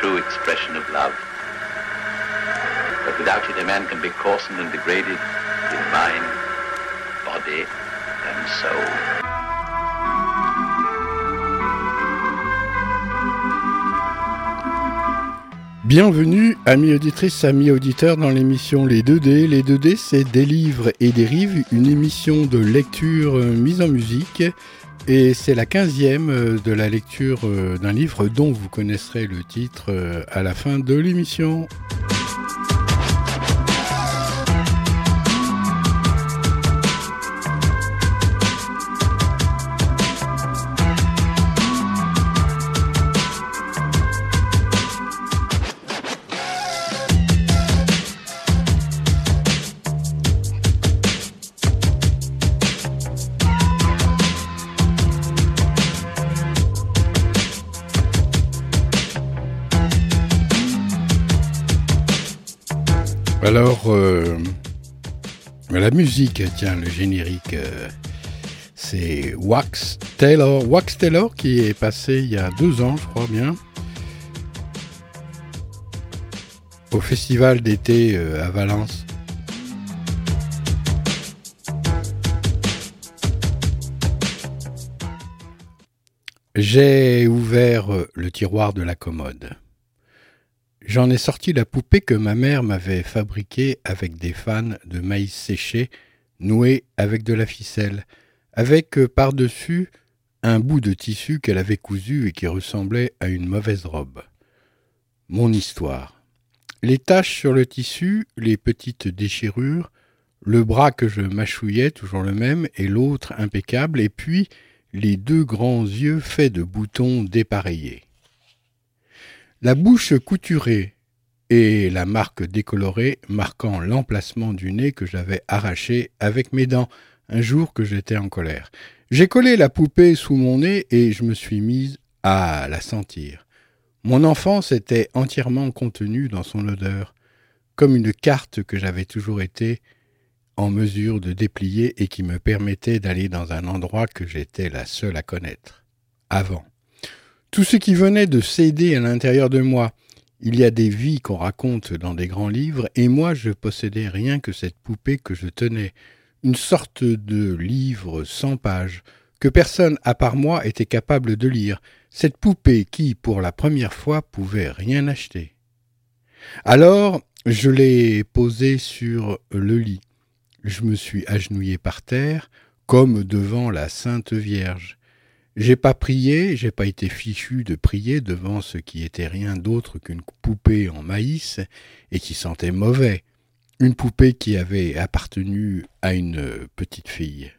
true expression of love. But without it, a man can be coarsened and degraded in mind, body, and soul. Bienvenue, amis auditrices, amis auditeurs, dans l'émission Les 2D. Les 2D, c'est des livres et des rives, une émission de lecture euh, mise en musique. Et c'est la quinzième euh, de la lecture euh, d'un livre dont vous connaisserez le titre à la fin de l'émission. Alors, euh, la musique, tiens, le générique, euh, c'est Wax Taylor. Wax Taylor qui est passé il y a deux ans, je crois bien, au festival d'été euh, à Valence. J'ai ouvert le tiroir de la commode. J'en ai sorti la poupée que ma mère m'avait fabriquée avec des fans de maïs séché noués avec de la ficelle, avec euh, par-dessus un bout de tissu qu'elle avait cousu et qui ressemblait à une mauvaise robe. Mon histoire. Les taches sur le tissu, les petites déchirures, le bras que je mâchouillais, toujours le même, et l'autre impeccable, et puis les deux grands yeux faits de boutons dépareillés. La bouche couturée et la marque décolorée marquant l'emplacement du nez que j'avais arraché avec mes dents un jour que j'étais en colère. J'ai collé la poupée sous mon nez et je me suis mise à la sentir. Mon enfance était entièrement contenue dans son odeur, comme une carte que j'avais toujours été en mesure de déplier et qui me permettait d'aller dans un endroit que j'étais la seule à connaître. Avant. Tout ce qui venait de céder à l'intérieur de moi. Il y a des vies qu'on raconte dans des grands livres, et moi je possédais rien que cette poupée que je tenais, une sorte de livre sans pages, que personne à part moi était capable de lire, cette poupée qui, pour la première fois, pouvait rien acheter. Alors, je l'ai posée sur le lit. Je me suis agenouillé par terre, comme devant la Sainte Vierge. J'ai pas prié, j'ai pas été fichu de prier devant ce qui était rien d'autre qu'une poupée en maïs et qui sentait mauvais, une poupée qui avait appartenu à une petite fille.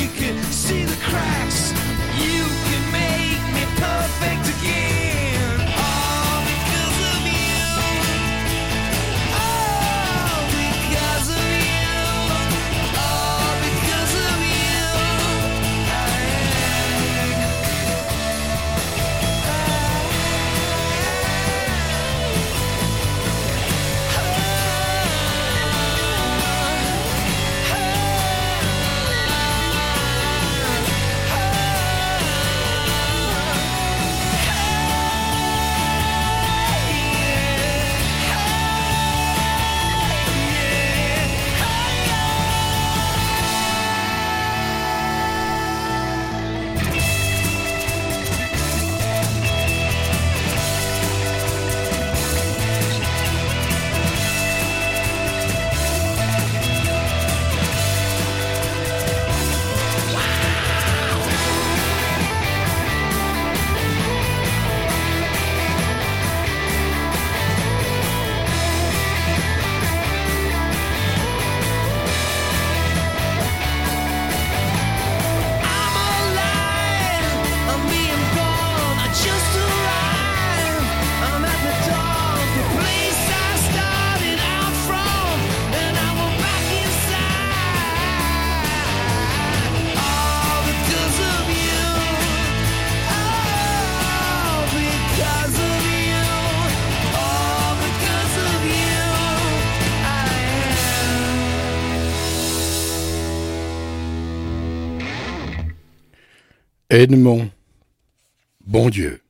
you can Edmond. Bon Dieu.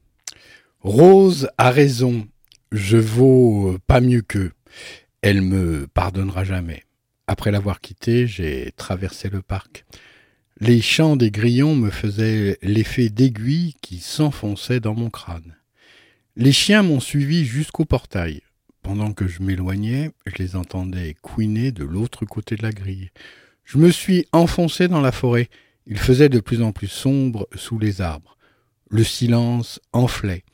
Rose a raison. Je vaux pas mieux qu'eux. Elle me pardonnera jamais. Après l'avoir quitté, j'ai traversé le parc. Les chants des grillons me faisaient l'effet d'aiguilles qui s'enfonçaient dans mon crâne. Les chiens m'ont suivi jusqu'au portail. Pendant que je m'éloignais, je les entendais couiner de l'autre côté de la grille. Je me suis enfoncé dans la forêt il faisait de plus en plus sombre sous les arbres. Le silence enflait.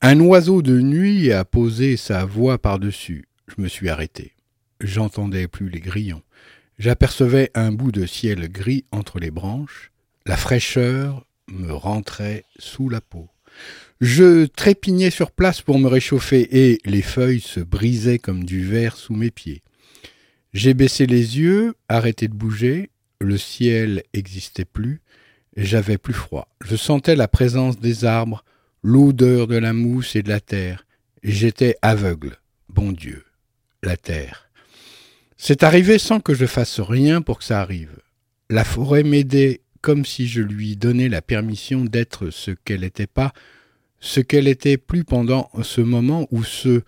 Un oiseau de nuit a posé sa voix par-dessus. Je me suis arrêté. J'entendais plus les grillons. J'apercevais un bout de ciel gris entre les branches. La fraîcheur me rentrait sous la peau. Je trépignais sur place pour me réchauffer et les feuilles se brisaient comme du verre sous mes pieds. J'ai baissé les yeux, arrêté de bouger, le ciel n'existait plus, j'avais plus froid. Je sentais la présence des arbres, l'odeur de la mousse et de la terre, j'étais aveugle. Bon Dieu, la terre. C'est arrivé sans que je fasse rien pour que ça arrive. La forêt m'aidait comme si je lui donnais la permission d'être ce qu'elle n'était pas, ce qu'elle était plus pendant ce moment où ce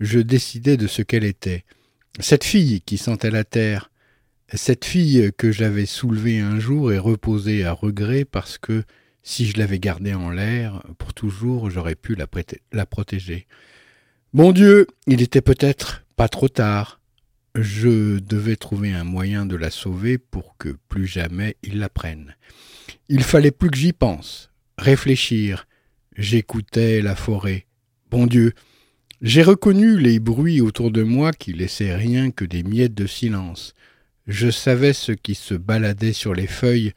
je décidais de ce qu'elle était. Cette fille qui sentait la terre, cette fille que j'avais soulevée un jour et reposée à regret parce que si je l'avais gardée en l'air, pour toujours j'aurais pu la, protéger. Bon Dieu, il était peut-être pas trop tard. Je devais trouver un moyen de la sauver pour que plus jamais il la prenne. Il fallait plus que j'y pense, réfléchir. J'écoutais la forêt. Bon Dieu, j'ai reconnu les bruits autour de moi qui laissaient rien que des miettes de silence. Je savais ce qui se baladait sur les feuilles,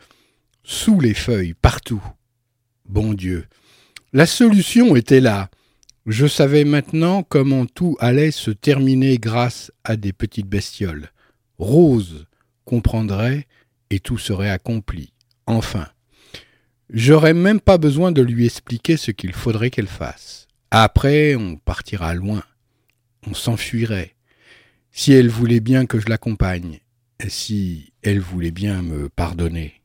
sous les feuilles, partout. Bon Dieu. La solution était là. Je savais maintenant comment tout allait se terminer grâce à des petites bestioles. Rose comprendrait et tout serait accompli. Enfin. J'aurais même pas besoin de lui expliquer ce qu'il faudrait qu'elle fasse. Après, on partira loin. On s'enfuirait. Si elle voulait bien que je l'accompagne, si elle voulait bien me pardonner.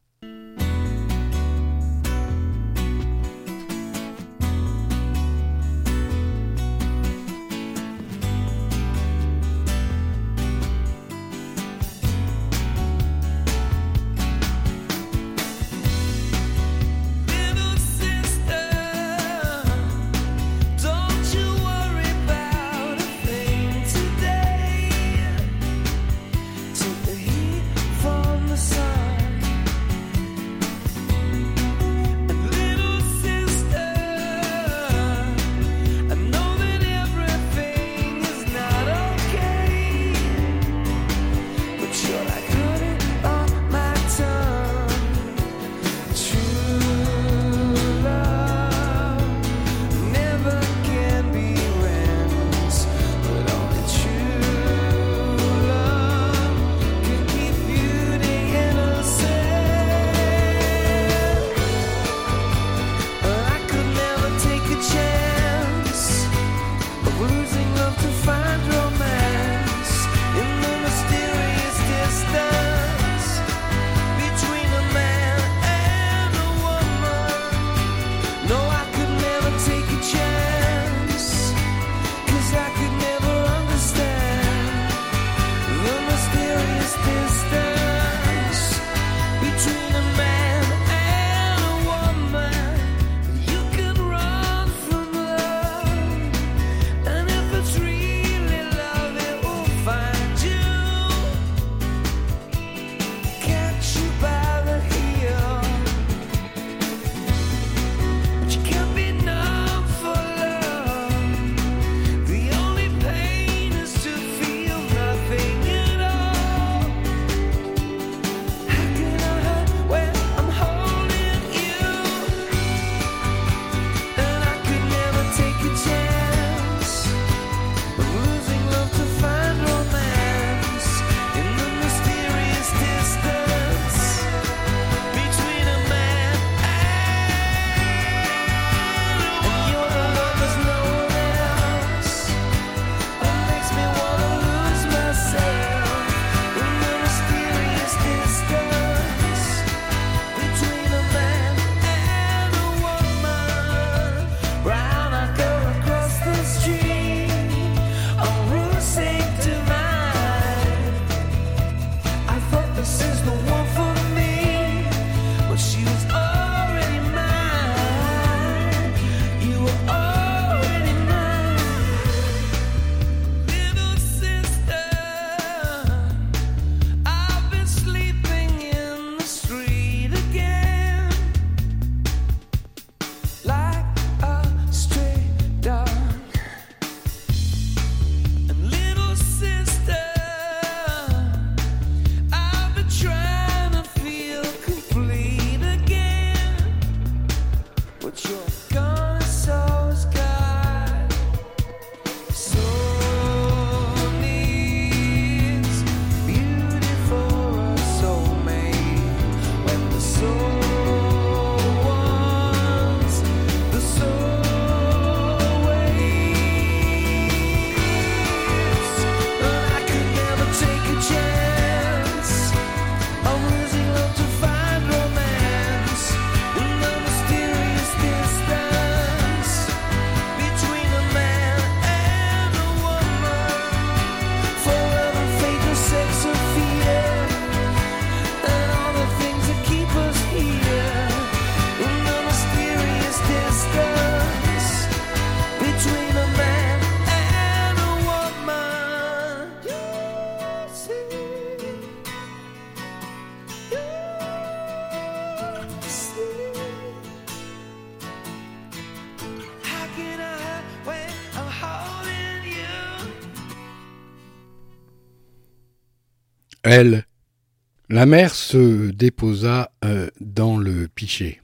La mère se déposa euh, dans le pichet.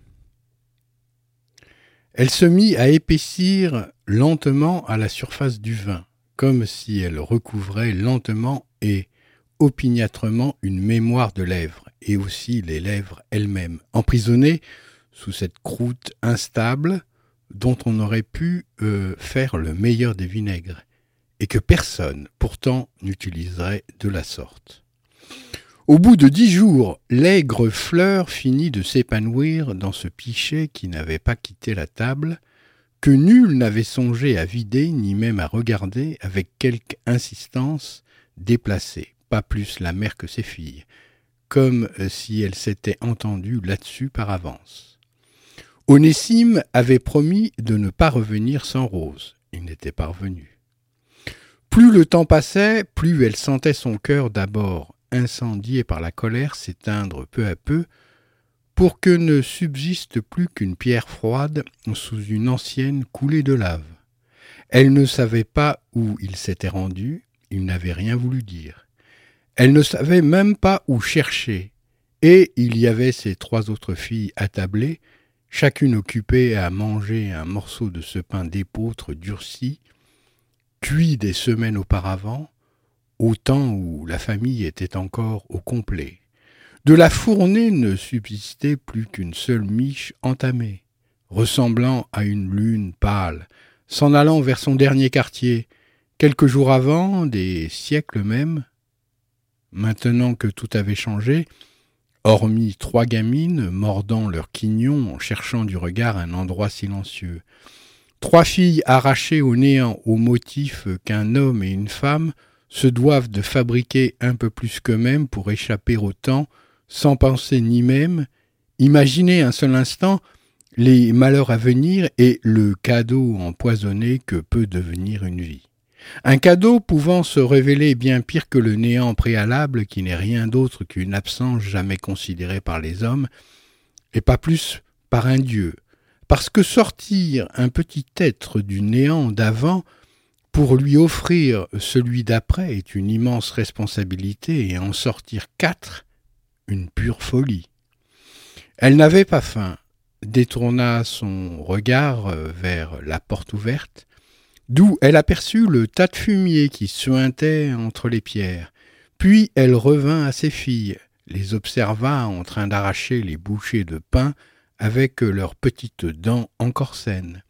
Elle se mit à épaissir lentement à la surface du vin, comme si elle recouvrait lentement et opiniâtrement une mémoire de lèvres, et aussi les lèvres elles-mêmes, emprisonnées sous cette croûte instable dont on aurait pu euh, faire le meilleur des vinaigres, et que personne pourtant n'utiliserait de la sorte. Au bout de dix jours, l'aigre fleur finit de s'épanouir dans ce pichet qui n'avait pas quitté la table, que nul n'avait songé à vider ni même à regarder avec quelque insistance déplacée, pas plus la mère que ses filles, comme si elle s'était entendue là-dessus par avance. Onésime avait promis de ne pas revenir sans Rose. Il n'était pas revenu. Plus le temps passait, plus elle sentait son cœur d'abord incendié par la colère s'éteindre peu à peu, pour que ne subsiste plus qu'une pierre froide sous une ancienne coulée de lave. Elle ne savait pas où il s'était rendu, il n'avait rien voulu dire. Elle ne savait même pas où chercher, et il y avait ces trois autres filles attablées, chacune occupée à manger un morceau de ce pain d'épeautre durci, cuit des semaines auparavant, au temps où la famille était encore au complet. De la fournée ne subsistait plus qu'une seule miche entamée, ressemblant à une lune pâle, s'en allant vers son dernier quartier, quelques jours avant, des siècles même. Maintenant que tout avait changé, hormis trois gamines mordant leur quignon en cherchant du regard un endroit silencieux, trois filles arrachées au néant au motif qu'un homme et une femme se doivent de fabriquer un peu plus qu'eux-mêmes pour échapper au temps, sans penser ni même, imaginer un seul instant les malheurs à venir et le cadeau empoisonné que peut devenir une vie. Un cadeau pouvant se révéler bien pire que le néant préalable qui n'est rien d'autre qu'une absence jamais considérée par les hommes, et pas plus par un Dieu, parce que sortir un petit être du néant d'avant pour lui offrir celui d'après est une immense responsabilité et en sortir quatre, une pure folie. Elle n'avait pas faim, détourna son regard euh, vers la porte ouverte, d'où elle aperçut le tas de fumier qui suintait entre les pierres. Puis elle revint à ses filles, les observa en train d'arracher les bouchées de pain avec leurs petites dents encore saines.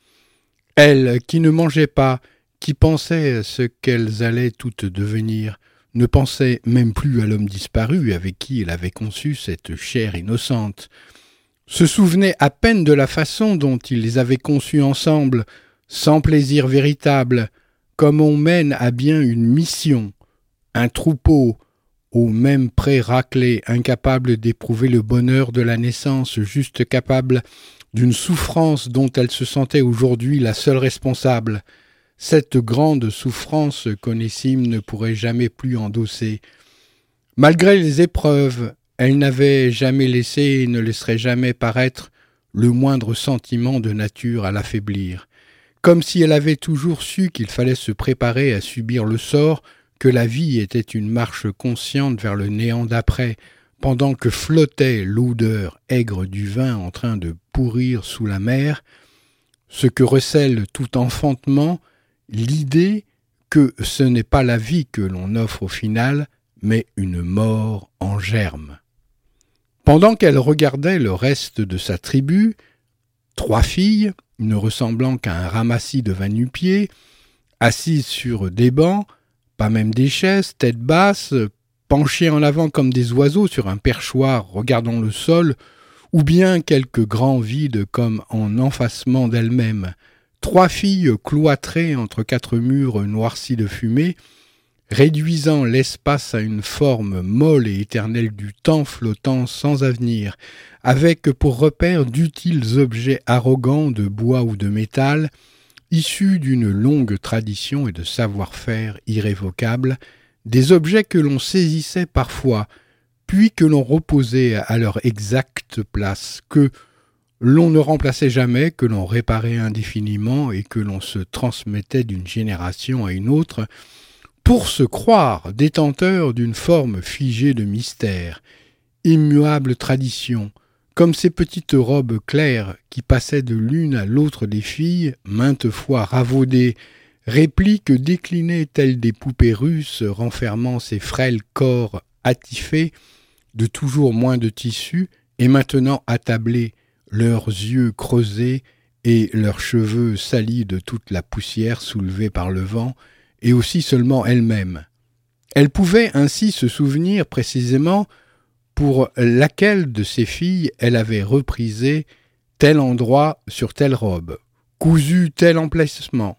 Elle, qui ne mangeait pas qui pensaient ce qu'elles allaient toutes devenir, ne pensait même plus à l'homme disparu avec qui elle avait conçu cette chair innocente, se souvenait à peine de la façon dont ils les avaient conçus ensemble, sans plaisir véritable, comme on mène à bien une mission, un troupeau, au même pré raclé, incapable d'éprouver le bonheur de la naissance, juste capable d'une souffrance dont elle se sentait aujourd'hui la seule responsable, cette grande souffrance qu'Onésime ne pourrait jamais plus endosser. Malgré les épreuves, elle n'avait jamais laissé et ne laisserait jamais paraître le moindre sentiment de nature à l'affaiblir, comme si elle avait toujours su qu'il fallait se préparer à subir le sort, que la vie était une marche consciente vers le néant d'après, pendant que flottait l'odeur aigre du vin en train de pourrir sous la mer, ce que recèle tout enfantement, l'idée que ce n'est pas la vie que l'on offre au final, mais une mort en germe. Pendant qu'elle regardait le reste de sa tribu, trois filles, ne ressemblant qu'à un ramassis de va-nu-pieds, assises sur des bancs, pas même des chaises, tête basse, penchées en avant comme des oiseaux sur un perchoir regardant le sol, ou bien quelques grands vides comme en enfacement d'elles-mêmes, Trois filles cloîtrées entre quatre murs noircis de fumée, réduisant l'espace à une forme molle et éternelle du temps flottant sans avenir, avec pour repère d'utiles objets arrogants de bois ou de métal, issus d'une longue tradition et de savoir-faire irrévocable, des objets que l'on saisissait parfois, puis que l'on reposait à leur exacte place, que, l'on ne remplaçait jamais, que l'on réparait indéfiniment et que l'on se transmettait d'une génération à une autre, pour se croire détenteur d'une forme figée de mystère, immuable tradition, comme ces petites robes claires qui passaient de l'une à l'autre des filles, maintes fois ravaudées, répliques déclinées telles des poupées russes renfermant ces frêles corps attifés de toujours moins de tissu, et maintenant attablés, leurs yeux creusés et leurs cheveux salis de toute la poussière soulevée par le vent, et aussi seulement elle-même. Elle pouvait ainsi se souvenir précisément pour laquelle de ses filles elle avait reprisé tel endroit sur telle robe, cousu tel emplacement,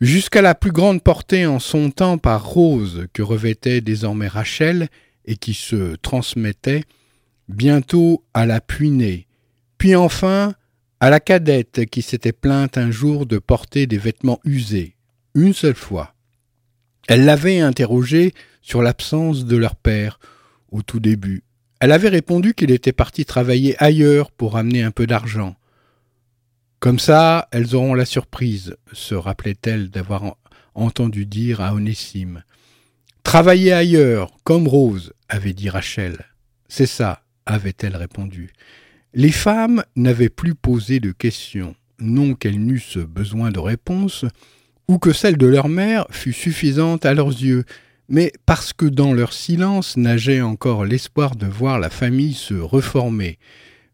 jusqu'à la plus grande portée en son temps par Rose que revêtait désormais Rachel et qui se transmettait bientôt à la puinée, puis enfin à la cadette qui s'était plainte un jour de porter des vêtements usés, une seule fois. Elle l'avait interrogé sur l'absence de leur père au tout début. Elle avait répondu qu'il était parti travailler ailleurs pour amener un peu d'argent. Comme ça, elles auront la surprise, se rappelait-elle d'avoir entendu dire à Onésime. Travailler ailleurs, comme Rose, avait dit Rachel. C'est ça, avait-elle répondu. Les femmes n'avaient plus posé de questions, non qu'elles n'eussent besoin de réponses, ou que celle de leur mère fût suffisante à leurs yeux, mais parce que dans leur silence nageait encore l'espoir de voir la famille se reformer,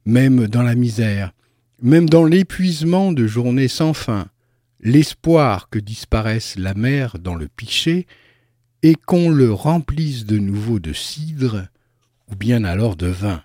même dans la misère, même dans l'épuisement de journées sans fin, l'espoir que disparaisse la mer dans le pichet, et qu'on le remplisse de nouveau de cidre, ou bien alors de vin.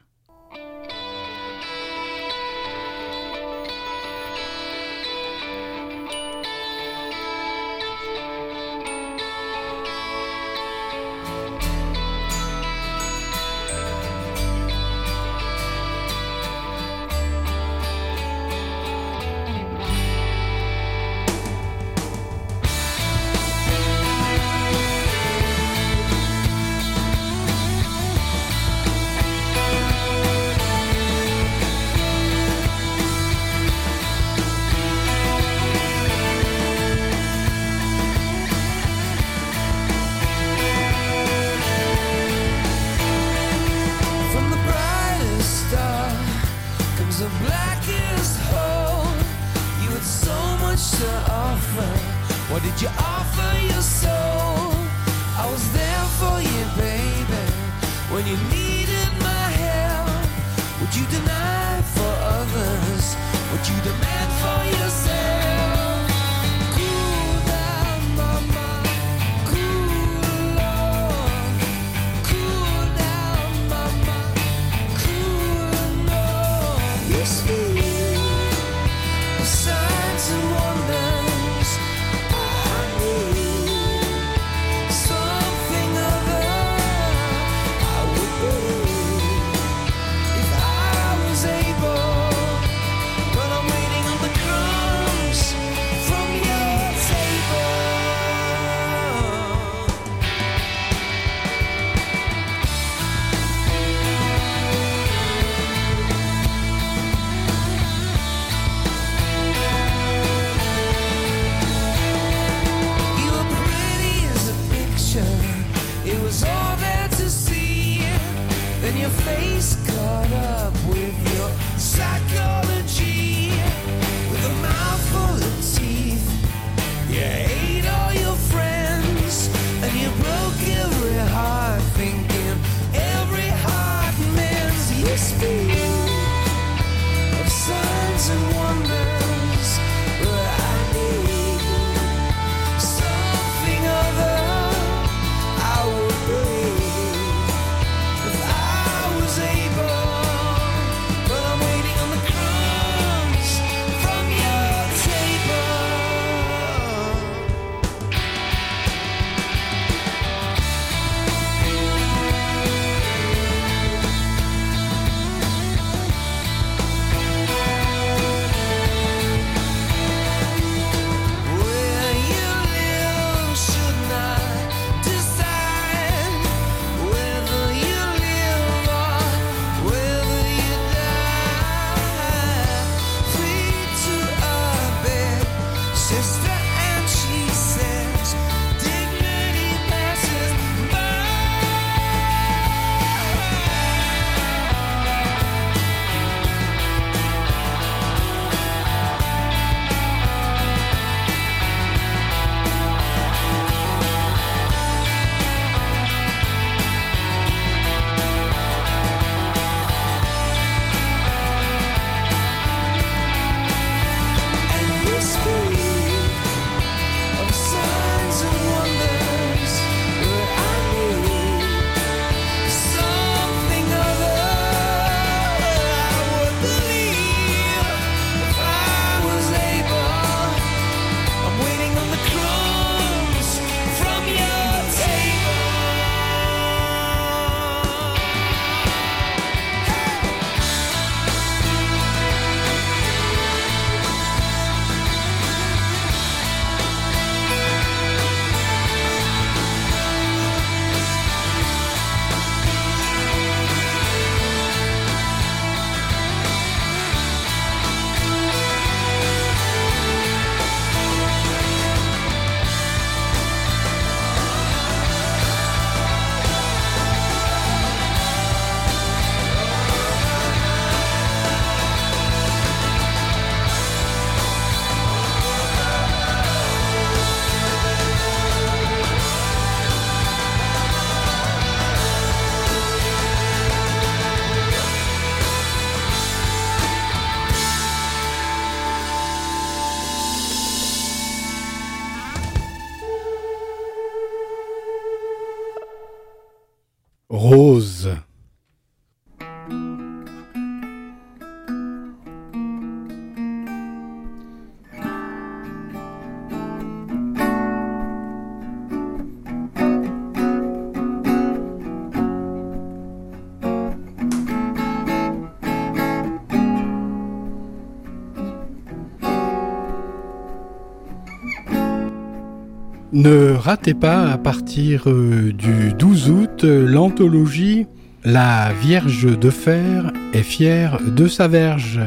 Ratez pas à partir euh, du 12 août l'anthologie La Vierge de Fer est fière de sa verge.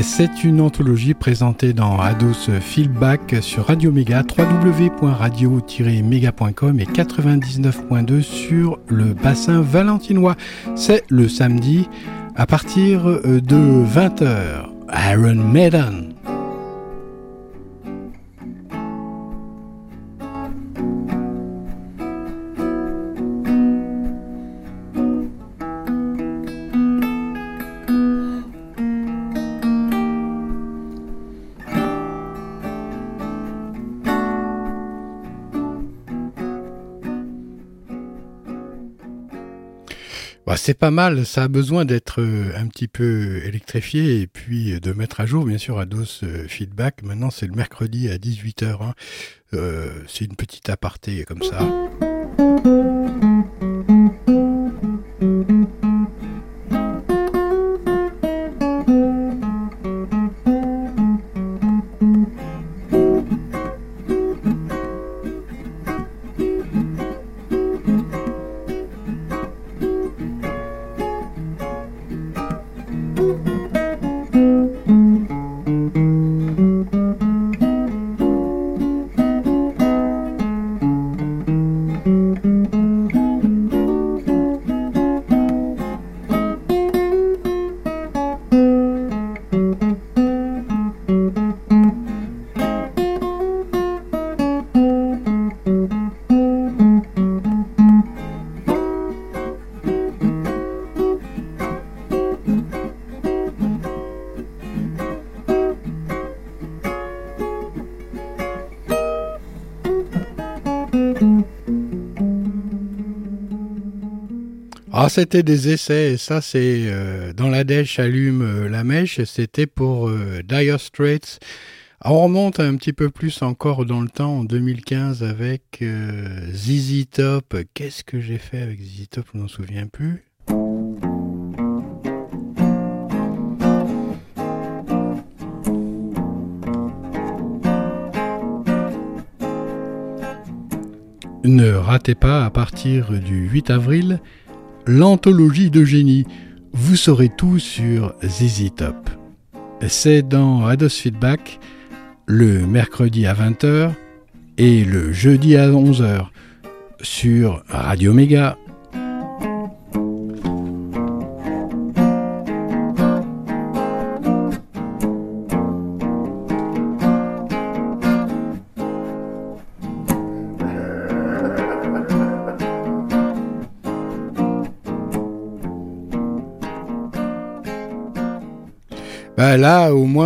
C'est une anthologie présentée dans Ados Feedback sur Radio Méga, www.radio-méga.com et 99.2 sur le bassin valentinois. C'est le samedi à partir euh, de 20h. Iron Maiden. C'est pas mal, ça a besoin d'être euh, un petit peu électrifié et puis de mettre à jour, bien sûr, à DOS euh, Feedback. Maintenant, c'est le mercredi à 18h. Hein. Euh, c'est une petite aparté comme ça. C'était des essais, et ça c'est euh, dans la dèche allume euh, la mèche, c'était pour euh, Dire Straits. On remonte un petit peu plus encore dans le temps, en 2015, avec ZZ Top. Qu'est-ce que j'ai fait avec ZZ Top Je m'en souviens plus. Ne ratez pas à partir du 8 avril l'anthologie de génie. Vous saurez tout sur ZZ Top. C'est dans Ados Feedback le mercredi à 20h et le jeudi à 11h sur Radio Méga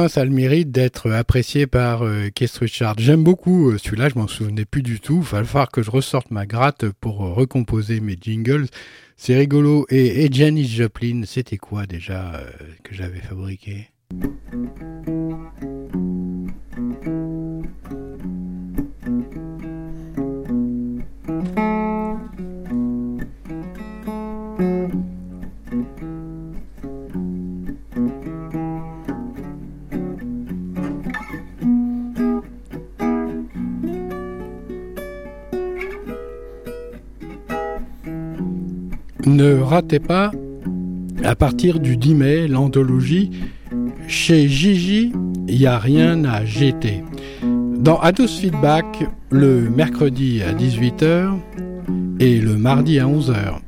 ça a le mérite d'être apprécié par euh, Keith Richard. J'aime beaucoup euh, celui-là, je m'en souvenais plus du tout. Il va falloir que je ressorte ma gratte pour euh, recomposer mes jingles. C'est rigolo. Et, et Janis Joplin, c'était quoi déjà euh, que j'avais fabriqué? Ne ratez pas, à partir du 10 mai, l'anthologie Chez Gigi, il n'y a rien à jeter. Dans Ados Feedback, le mercredi à 18h et le mardi à 11h.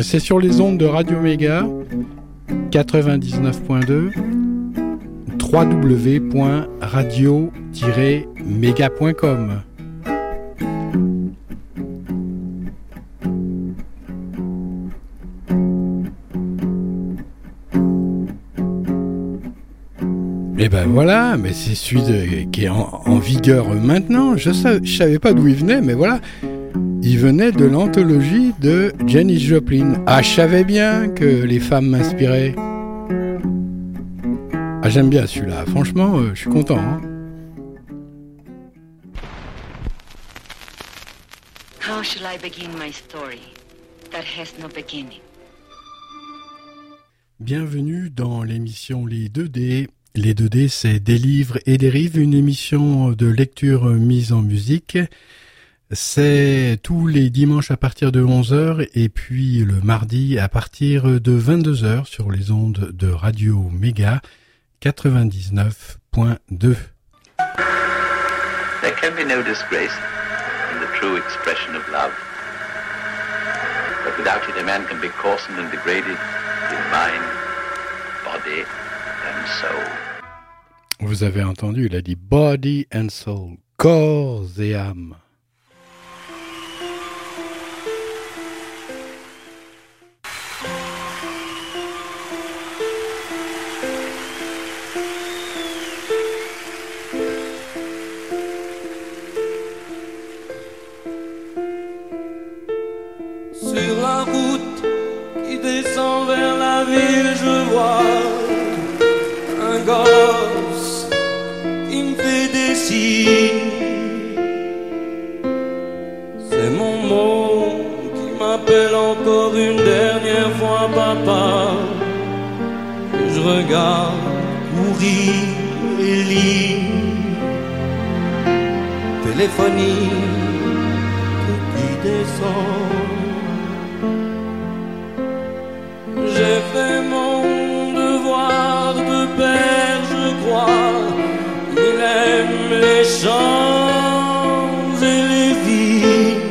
C'est sur les ondes de Radio Méga 99.2 www.radio-méga.com Et ben voilà, mais c'est celui de- qui est en, en vigueur maintenant. Je ne savais pas d'où il venait, mais voilà. Il venait de l'anthologie de Janis Joplin. Ah, je savais bien que les femmes m'inspiraient. Ah, j'aime bien celui-là. Franchement, euh, je suis content. hein. How shall I begin my story that has no beginning? Bienvenue dans l'émission Les 2D. Les 2D, c'est des livres et des rives, une émission de lecture mise en musique. C'est tous les dimanches à partir de 11h et puis le mardi à partir de 22h sur les ondes de Radio Méga 99.2. There can be no disgrace in the true expression of love. But without it, a man can be coarsened and degraded in mind, body, and soul. Vous avez entendu, il a dit body and soul, corps et âme. Sur la route qui descend vers la ville, je vois un gosse C'est mon monde qui m'appelle encore une dernière fois papa. Je regarde courir les lignes téléphoniques qui descendent. J'ai fait mon champs et les vignes.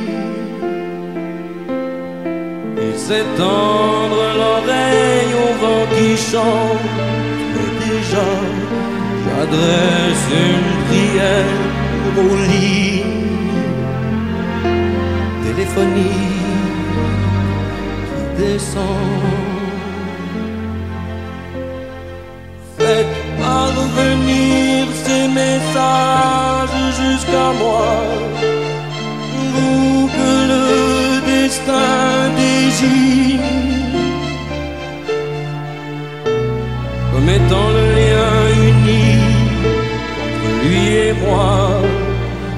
Il sait tendre l'oreille au vent qui chante. Mais déjà, j'adresse une prière au lit téléphonique qui descend. Faites parvenir ces messages jusqu'à moi, vous que le destin désigne, comme étant le lien uni entre lui et moi.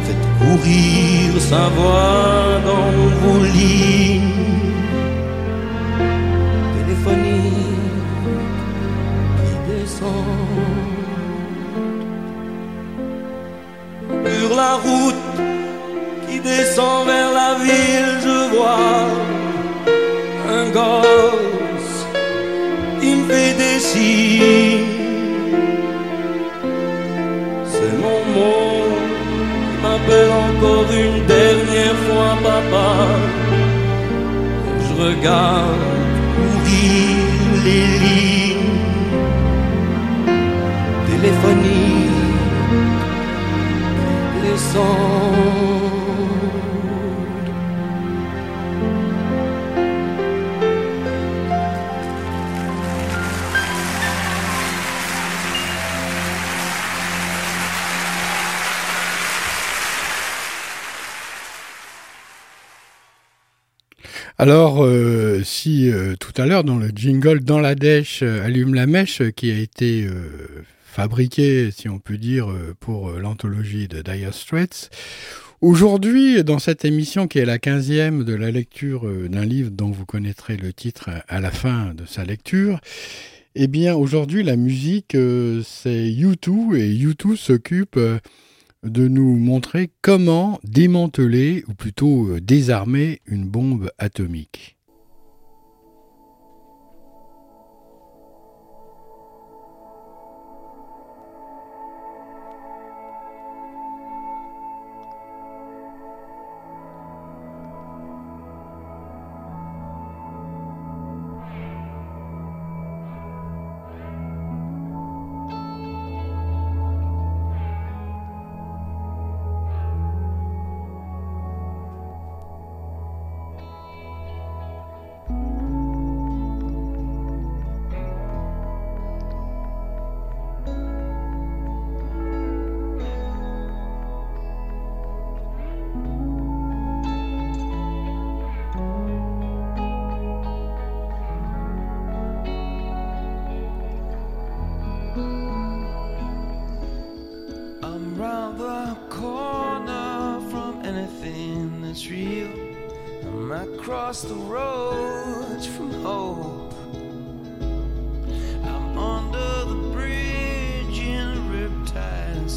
Faites courir sa voix dans vos lignes la route qui descend vers la ville. Je vois un gosse qui me fait des signes. C'est mon monde qui m'appelle encore une dernière fois papa. Je regarde courir les lignes téléphoniques alors, euh, si euh, tout à l'heure dans le jingle dans la dèche euh, allume la mèche qui a été fabriqué, si on peut dire, pour l'anthologie de Dire Straits, aujourd'hui, dans cette émission qui est la quinzième de la lecture d'un livre dont vous connaîtrez le titre à la fin de sa lecture, eh bien, aujourd'hui, la musique, c'est U2, et U2 s'occupe de nous montrer comment démanteler, ou plutôt euh, désarmer, une bombe atomique. I cross the road from hope. I'm under the bridge in a riptide and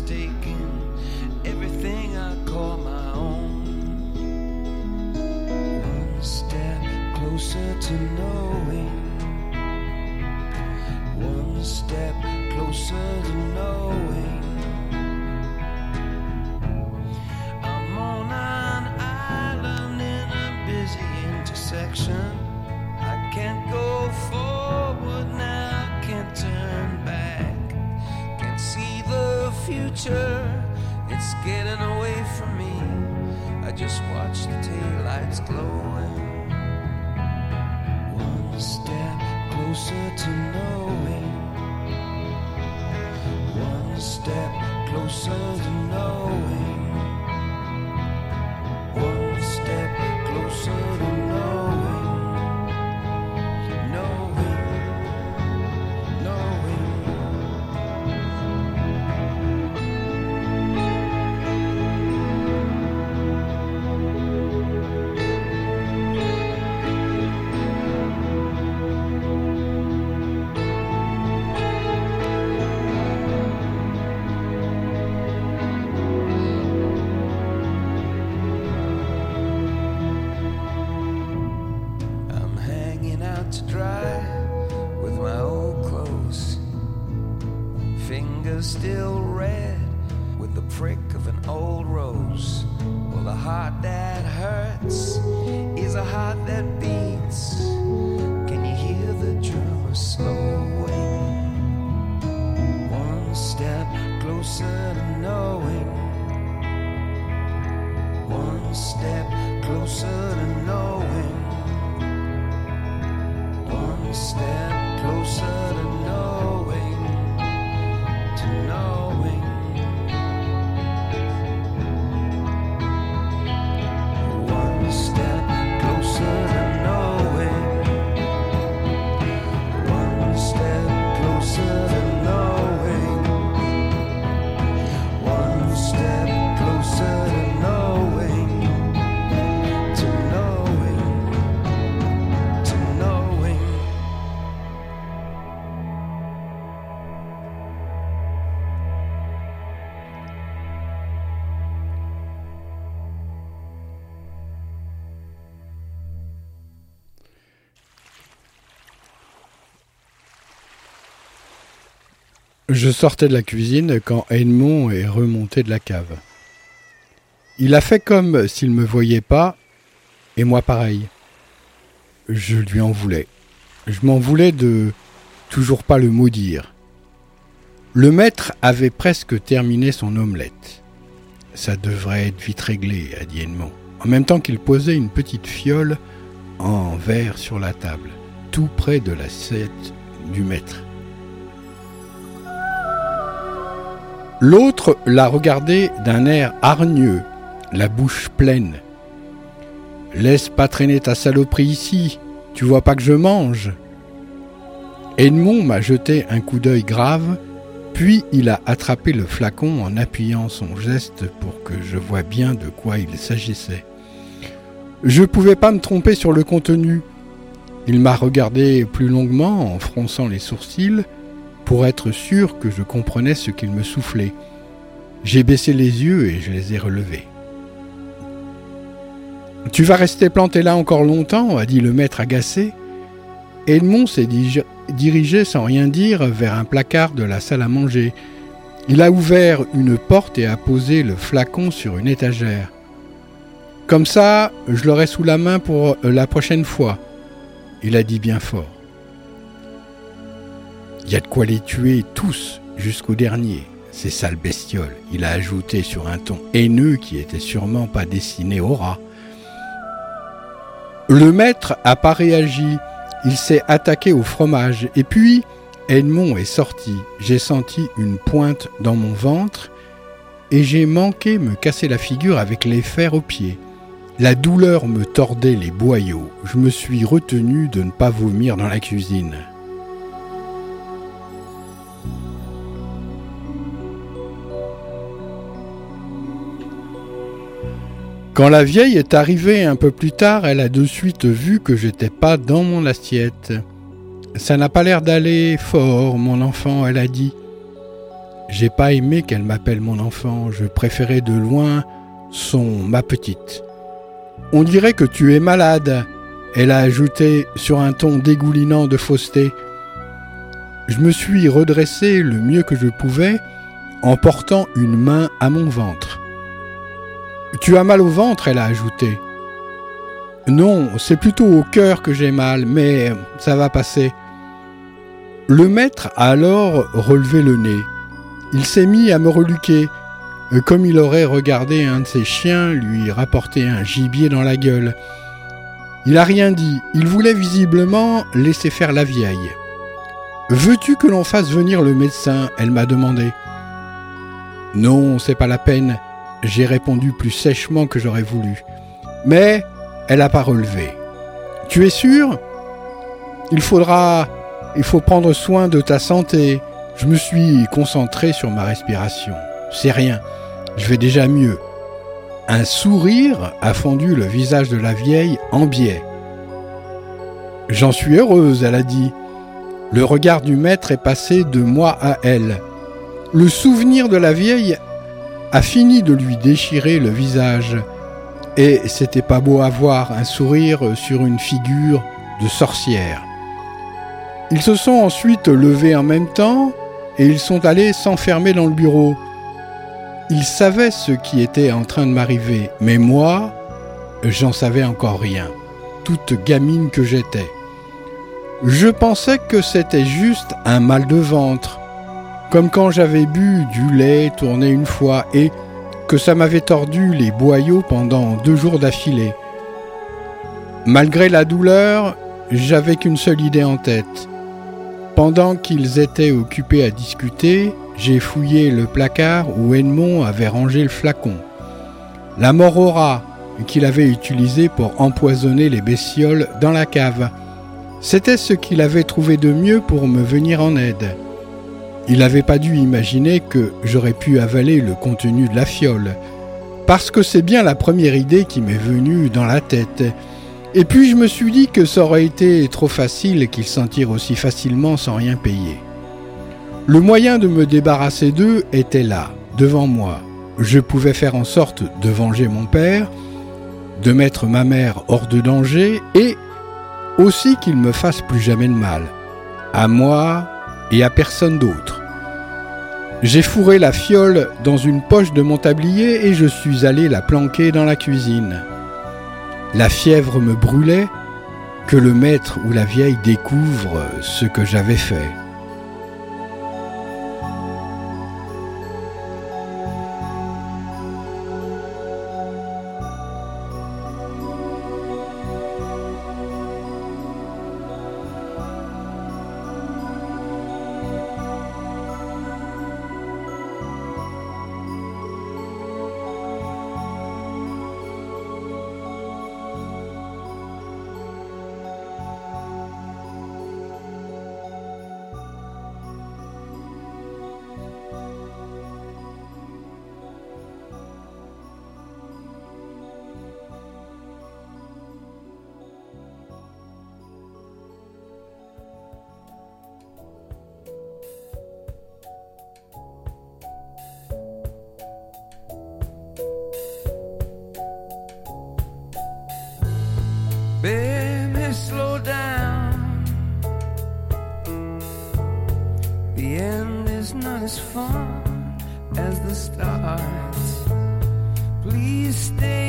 everything I call my own. One step closer to know. close. That be. Je sortais de la cuisine quand Edmond est remonté de la cave. Il a fait comme s'il ne me voyait pas, et moi pareil. Je lui en voulais. Je m'en voulais de toujours pas le maudire. Le maître avait presque terminé son omelette. Ça devrait être vite réglé, a dit Edmond, en même temps qu'il posait une petite fiole en verre sur la table, tout près de l'assiette du maître. L'autre la regardait d'un air hargneux, la bouche pleine. Laisse pas traîner ta saloperie ici. Tu vois pas que je mange Edmond m'a jeté un coup d'œil grave, puis il a attrapé le flacon en appuyant son geste pour que je voie bien de quoi il s'agissait. Je pouvais pas me tromper sur le contenu. Il m'a regardé plus longuement en fronçant les sourcils pour être sûr que je comprenais ce qu'il me soufflait. J'ai baissé les yeux et je les ai relevés. Tu vas rester planté là encore longtemps a dit le maître agacé. Edmond s'est dirigé sans rien dire vers un placard de la salle à manger. Il a ouvert une porte et a posé le flacon sur une étagère. Comme ça, je l'aurai sous la main pour la prochaine fois, il a dit bien fort. Il y a de quoi les tuer tous jusqu'au dernier, ces sales bestioles, il a ajouté sur un ton haineux qui était sûrement pas destiné au rat. Le maître a pas réagi. Il s'est attaqué au fromage. Et puis, Edmond est sorti. J'ai senti une pointe dans mon ventre et j'ai manqué me casser la figure avec les fers aux pieds. La douleur me tordait les boyaux. Je me suis retenu de ne pas vomir dans la cuisine. Quand la vieille est arrivée un peu plus tard, elle a de suite vu que j'étais pas dans mon assiette. Ça n'a pas l'air d'aller fort, mon enfant, elle a dit. J'ai pas aimé qu'elle m'appelle mon enfant, je préférais de loin son ma petite. On dirait que tu es malade, elle a ajouté sur un ton dégoulinant de fausseté. Je me suis redressé le mieux que je pouvais en portant une main à mon ventre. Tu as mal au ventre, elle a ajouté. Non, c'est plutôt au cœur que j'ai mal, mais ça va passer. Le maître a alors relevé le nez. Il s'est mis à me reluquer, comme il aurait regardé un de ses chiens lui rapporter un gibier dans la gueule. Il n'a rien dit, il voulait visiblement laisser faire la vieille. Veux-tu que l'on fasse venir le médecin? elle m'a demandé. Non, c'est pas la peine. J'ai répondu plus sèchement que j'aurais voulu. Mais elle n'a pas relevé. Tu es sûr? Il faudra. Il faut prendre soin de ta santé. Je me suis concentré sur ma respiration. C'est rien. Je vais déjà mieux. Un sourire a fondu le visage de la vieille en biais. J'en suis heureuse, elle a dit. Le regard du maître est passé de moi à elle. Le souvenir de la vieille a fini de lui déchirer le visage. Et c'était pas beau à voir un sourire sur une figure de sorcière. Ils se sont ensuite levés en même temps et ils sont allés s'enfermer dans le bureau. Ils savaient ce qui était en train de m'arriver, mais moi, j'en savais encore rien, toute gamine que j'étais. Je pensais que c'était juste un mal de ventre, comme quand j'avais bu du lait tourné une fois et que ça m'avait tordu les boyaux pendant deux jours d'affilée. Malgré la douleur, j'avais qu'une seule idée en tête. Pendant qu'ils étaient occupés à discuter, j'ai fouillé le placard où Edmond avait rangé le flacon. La rat qu'il avait utilisé pour empoisonner les bestioles dans la cave. C'était ce qu'il avait trouvé de mieux pour me venir en aide. Il n'avait pas dû imaginer que j'aurais pu avaler le contenu de la fiole, parce que c'est bien la première idée qui m'est venue dans la tête. Et puis je me suis dit que ça aurait été trop facile qu'il s'en tire aussi facilement sans rien payer. Le moyen de me débarrasser d'eux était là, devant moi. Je pouvais faire en sorte de venger mon père, de mettre ma mère hors de danger et aussi qu'il me fasse plus jamais de mal. À moi, et à personne d'autre. J'ai fourré la fiole dans une poche de mon tablier et je suis allé la planquer dans la cuisine. La fièvre me brûlait, que le maître ou la vieille découvre ce que j'avais fait. Baby, slow down. The end is not as fun as the start. Please stay.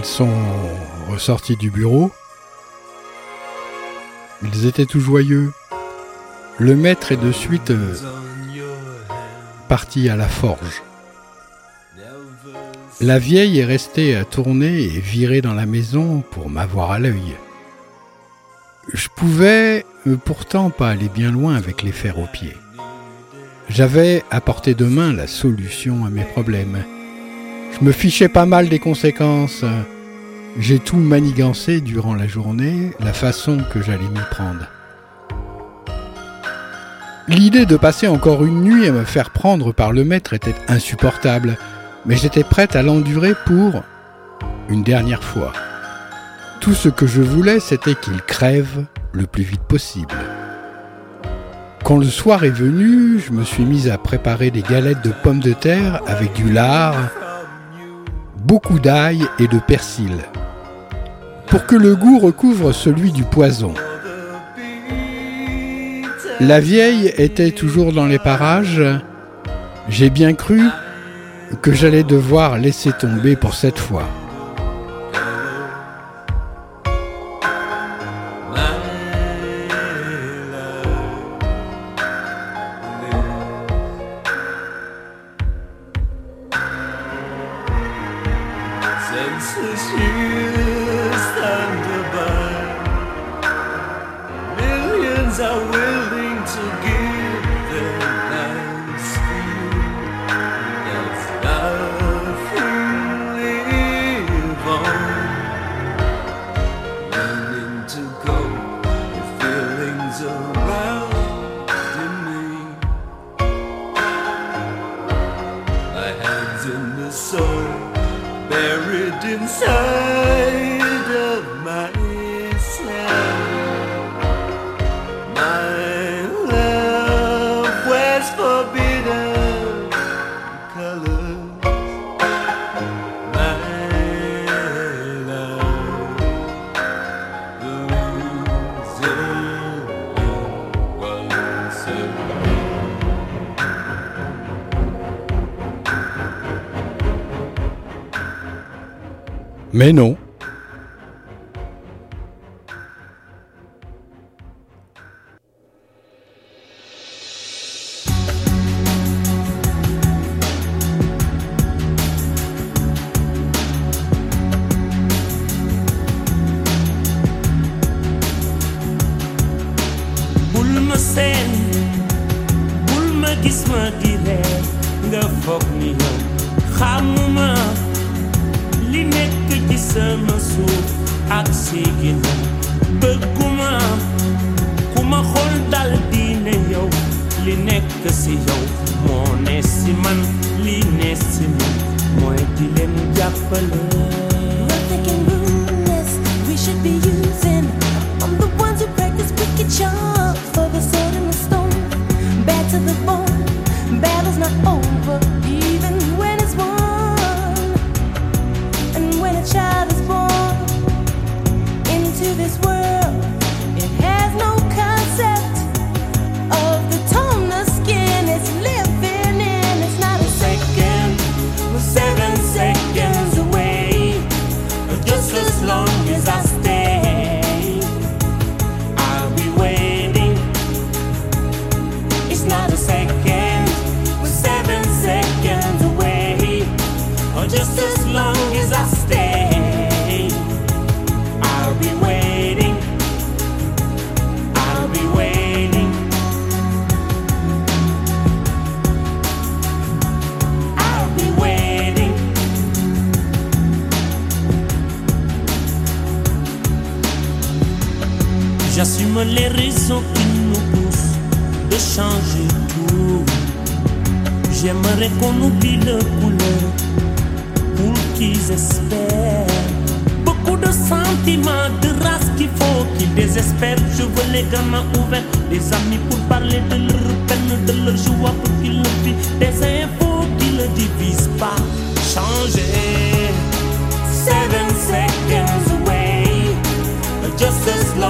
ils sont ressortis du bureau. Ils étaient tout joyeux. Le maître est de suite euh, parti à la forge. La vieille est restée à tourner et virer dans la maison pour m'avoir à l'œil. Je pouvais euh, pourtant pas aller bien loin avec les fers aux pieds. J'avais à portée de main la solution à mes problèmes je me fichais pas mal des conséquences. J'ai tout manigancé durant la journée, la façon que j'allais m'y prendre. L'idée de passer encore une nuit à me faire prendre par le maître était insupportable, mais j'étais prête à l'endurer pour une dernière fois. Tout ce que je voulais, c'était qu'il crève le plus vite possible. Quand le soir est venu, je me suis mise à préparer des galettes de pommes de terre avec du lard, beaucoup d'ail et de persil, pour que le goût recouvre celui du poison. La vieille était toujours dans les parages. J'ai bien cru que j'allais devoir laisser tomber pour cette fois. foog xamuma li nekk ci sama suuf ak bëgguma dal yow li nekk si yow moo ne si man. Li ne si man mooy di leen jàppale. We should be using I'm the ones who practice for the sword and the stone, to the bone this world. changer tout. J'aimerais qu'on oublie le couleur pour qu'ils espèrent. Beaucoup de sentiments, de race qu'il faut qu'ils désespèrent. Je veux les gamins ouverts, des amis pour parler de leur peine, de leur joie pour qu'ils le vivent. Des infos qui ne divisent pas. Changer. Seven seconds away, just as long.